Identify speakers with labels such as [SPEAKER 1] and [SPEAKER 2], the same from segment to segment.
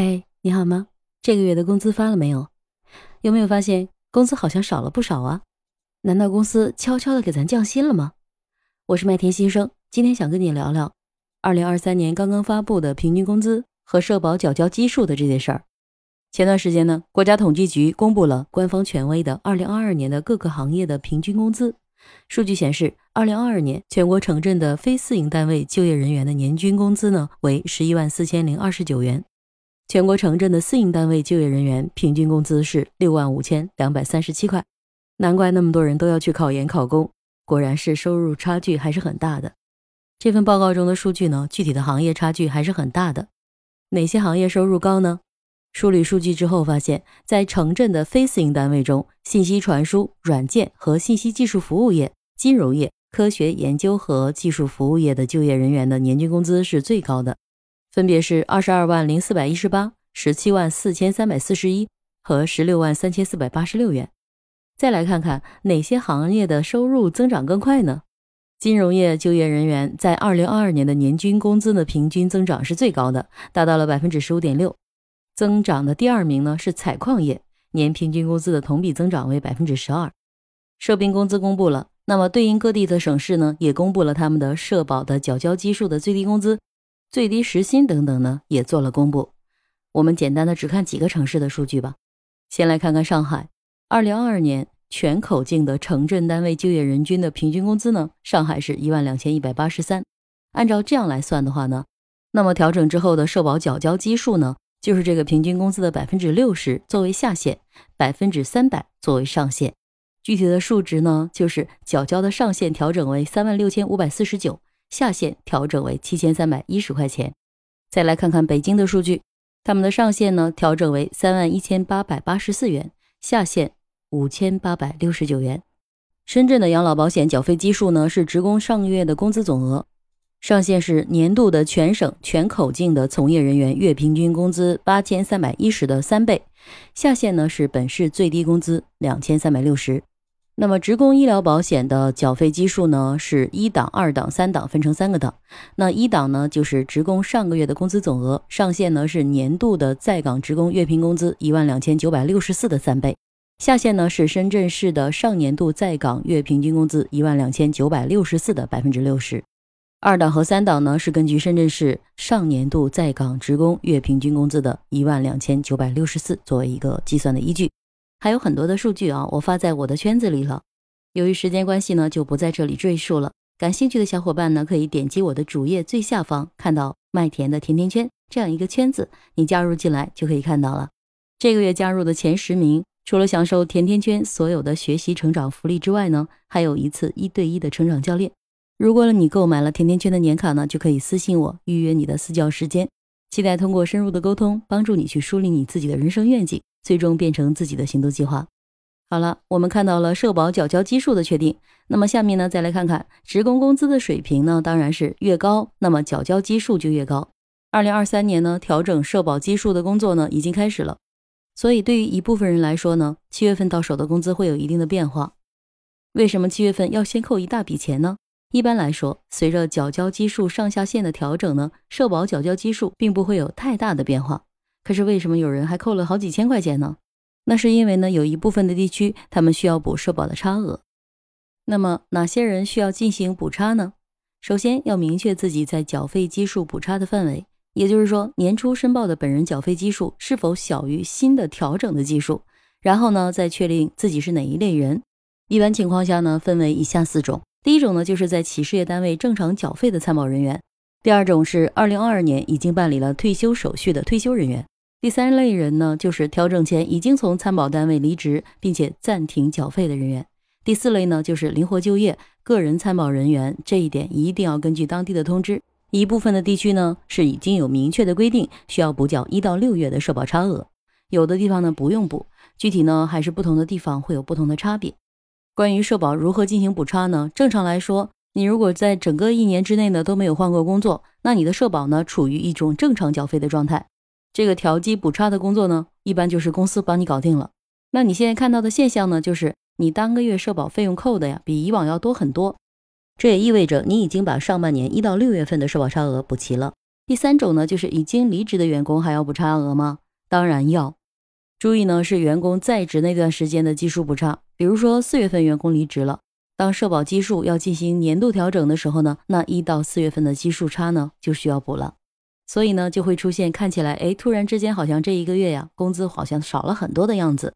[SPEAKER 1] 嘿，你好吗？这个月的工资发了没有？有没有发现工资好像少了不少啊？难道公司悄悄的给咱降薪了吗？我是麦田新生，今天想跟你聊聊二零二三年刚刚发布的平均工资和社保缴交基数的这件事儿。前段时间呢，国家统计局公布了官方权威的二零二二年的各个行业的平均工资。数据显示，二零二二年全国城镇的非私营单位就业人员的年均工资呢为十一万四千零二十九元，全国城镇的私营单位就业人员平均工资是六万五千两百三十七块。难怪那么多人都要去考研考公，果然是收入差距还是很大的。这份报告中的数据呢，具体的行业差距还是很大的。哪些行业收入高呢？梳理数据之后发现，在城镇的非私营单位中，信息传输、软件和信息技术服务业、金融业、科学研究和技术服务业的就业人员的年均工资是最高的，分别是二十二万零四百一十八、十七万四千三百四十一和十六万三千四百八十六元。再来看看哪些行业的收入增长更快呢？金融业就业人员在二零二二年的年均工资的平均增长是最高的，达到了百分之十五点六。增长的第二名呢是采矿业，年平均工资的同比增长为百分之十二。社兵工资公布了，那么对应各地的省市呢，也公布了他们的社保的缴交基数的最低工资、最低时薪等等呢，也做了公布。我们简单的只看几个城市的数据吧。先来看看上海，二零二二年全口径的城镇单位就业人均的平均工资呢，上海是一万两千一百八十三。按照这样来算的话呢，那么调整之后的社保缴交基数呢？就是这个平均工资的百分之六十作为下限，百分之三百作为上限。具体的数值呢，就是缴交的上限调整为三万六千五百四十九，下限调整为七千三百一十块钱。再来看看北京的数据，他们的上限呢调整为三万一千八百八十四元，下限五千八百六十九元。深圳的养老保险缴费基数呢是职工上个月的工资总额。上限是年度的全省全口径的从业人员月平均工资八千三百一十的三倍，下限呢是本市最低工资两千三百六十。那么职工医疗保险的缴费基数呢是一档、二档、三档分成三个档。那一档呢就是职工上个月的工资总额，上限呢是年度的在岗职工月平均工资一万两千九百六十四的三倍，下限呢是深圳市的上年度在岗月平均工资一万两千九百六十四的百分之六十。二档和三档呢，是根据深圳市上年度在岗职工月平均工资的一万两千九百六十四作为一个计算的依据，还有很多的数据啊，我发在我的圈子里了。由于时间关系呢，就不在这里赘述了。感兴趣的小伙伴呢，可以点击我的主页最下方看到麦田的甜甜圈这样一个圈子，你加入进来就可以看到了。这个月加入的前十名，除了享受甜甜圈所有的学习成长福利之外呢，还有一次一对一的成长教练。如果你购买了甜甜圈的年卡呢，就可以私信我预约你的私教时间。期待通过深入的沟通，帮助你去梳理你自己的人生愿景，最终变成自己的行动计划。好了，我们看到了社保缴交基数的确定，那么下面呢，再来看看职工工资的水平呢，当然是越高，那么缴交基数就越高。二零二三年呢，调整社保基数的工作呢，已经开始了，所以对于一部分人来说呢，七月份到手的工资会有一定的变化。为什么七月份要先扣一大笔钱呢？一般来说，随着缴交基数上下限的调整呢，社保缴交基数并不会有太大的变化。可是为什么有人还扣了好几千块钱呢？那是因为呢，有一部分的地区他们需要补社保的差额。那么哪些人需要进行补差呢？首先要明确自己在缴费基数补差的范围，也就是说年初申报的本人缴费基数是否小于新的调整的基数。然后呢，再确定自己是哪一类人。一般情况下呢，分为以下四种。第一种呢，就是在企事业单位正常缴费的参保人员；第二种是二零二二年已经办理了退休手续的退休人员；第三类人呢，就是调整前已经从参保单位离职并且暂停缴费的人员；第四类呢，就是灵活就业个人参保人员。这一点一定要根据当地的通知。一部分的地区呢，是已经有明确的规定，需要补缴一到六月的社保差额；有的地方呢，不用补。具体呢，还是不同的地方会有不同的差别。关于社保如何进行补差呢？正常来说，你如果在整个一年之内呢都没有换过工作，那你的社保呢处于一种正常缴费的状态。这个调机补差的工作呢，一般就是公司帮你搞定了。那你现在看到的现象呢，就是你当个月社保费用扣的呀，比以往要多很多。这也意味着你已经把上半年一到六月份的社保差额补齐了。第三种呢，就是已经离职的员工还要补差额吗？当然要。注意呢，是员工在职那段时间的基数补差。比如说四月份员工离职了，当社保基数要进行年度调整的时候呢，那一到四月份的基数差呢就需要补了。所以呢，就会出现看起来，哎，突然之间好像这一个月呀，工资好像少了很多的样子。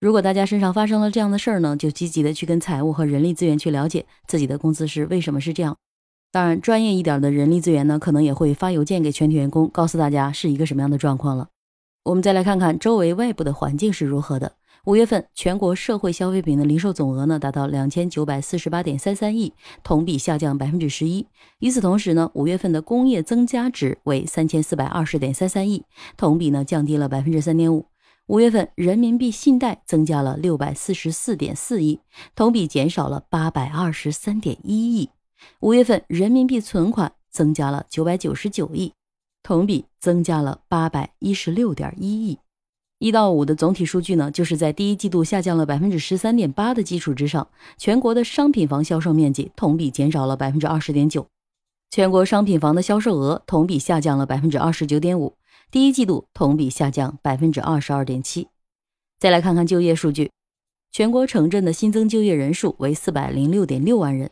[SPEAKER 1] 如果大家身上发生了这样的事儿呢，就积极的去跟财务和人力资源去了解自己的工资是为什么是这样。当然，专业一点的人力资源呢，可能也会发邮件给全体员工，告诉大家是一个什么样的状况了。我们再来看看周围外部的环境是如何的。五月份全国社会消费品的零售总额呢，达到两千九百四十八点三三亿，同比下降百分之十一。与此同时呢，五月份的工业增加值为三千四百二十点三三亿，同比呢降低了百分之三点五。五月份人民币信贷增加了六百四十四点四亿，同比减少了八百二十三点一亿。五月份人民币存款增加了九百九十九亿，同比增加了八百一十六点一亿。一到五的总体数据呢，就是在第一季度下降了百分之十三点八的基础之上，全国的商品房销售面积同比减少了百分之二十点九，全国商品房的销售额同比下降了百分之二十九点五，第一季度同比下降百分之二十二点七。再来看看就业数据，全国城镇的新增就业人数为四百零六点六万人。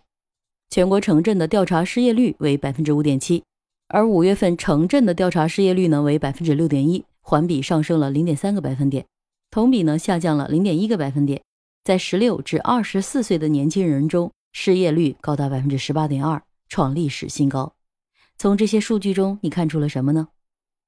[SPEAKER 1] 全国城镇的调查失业率为百分之五点七，而五月份城镇的调查失业率呢为百分之六点一，环比上升了零点三个百分点，同比呢下降了零点一个百分点。在十六至二十四岁的年轻人中，失业率高达百分之十八点二，创历史新高。从这些数据中，你看出了什么呢？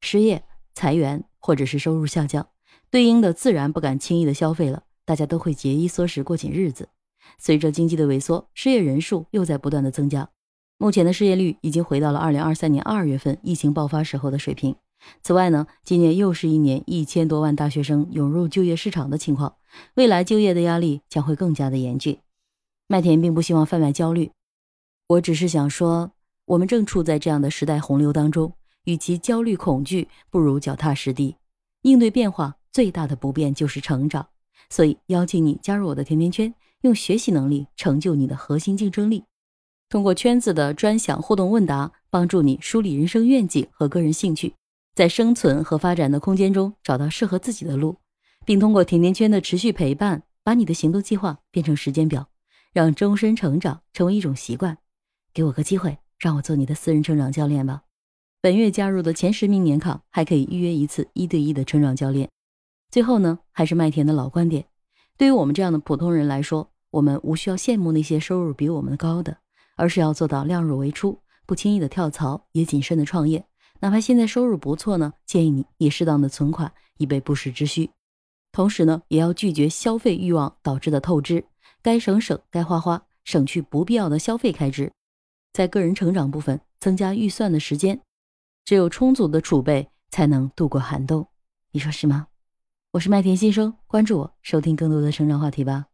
[SPEAKER 1] 失业、裁员或者是收入下降，对应的自然不敢轻易的消费了，大家都会节衣缩食过紧日子。随着经济的萎缩，失业人数又在不断的增加。目前的失业率已经回到了二零二三年二月份疫情爆发时候的水平。此外呢，今年又是一年一千多万大学生涌入就业市场的情况，未来就业的压力将会更加的严峻。麦田并不希望贩卖焦虑，我只是想说，我们正处在这样的时代洪流当中，与其焦虑恐惧，不如脚踏实地应对变化。最大的不变就是成长，所以邀请你加入我的甜甜圈。用学习能力成就你的核心竞争力，通过圈子的专享互动问答，帮助你梳理人生愿景和个人兴趣，在生存和发展的空间中找到适合自己的路，并通过甜甜圈的持续陪伴，把你的行动计划变成时间表，让终身成长成为一种习惯。给我个机会，让我做你的私人成长教练吧。本月加入的前十名年卡还可以预约一次一对一的成长教练。最后呢，还是麦田的老观点。对于我们这样的普通人来说，我们无需要羡慕那些收入比我们高的，而是要做到量入为出，不轻易的跳槽，也谨慎的创业。哪怕现在收入不错呢，建议你也适当的存款，以备不时之需。同时呢，也要拒绝消费欲望导致的透支，该省省，该花花，省去不必要的消费开支。在个人成长部分增加预算的时间，只有充足的储备，才能度过寒冬。你说是吗？我是麦田新生，关注我，收听更多的成长话题吧。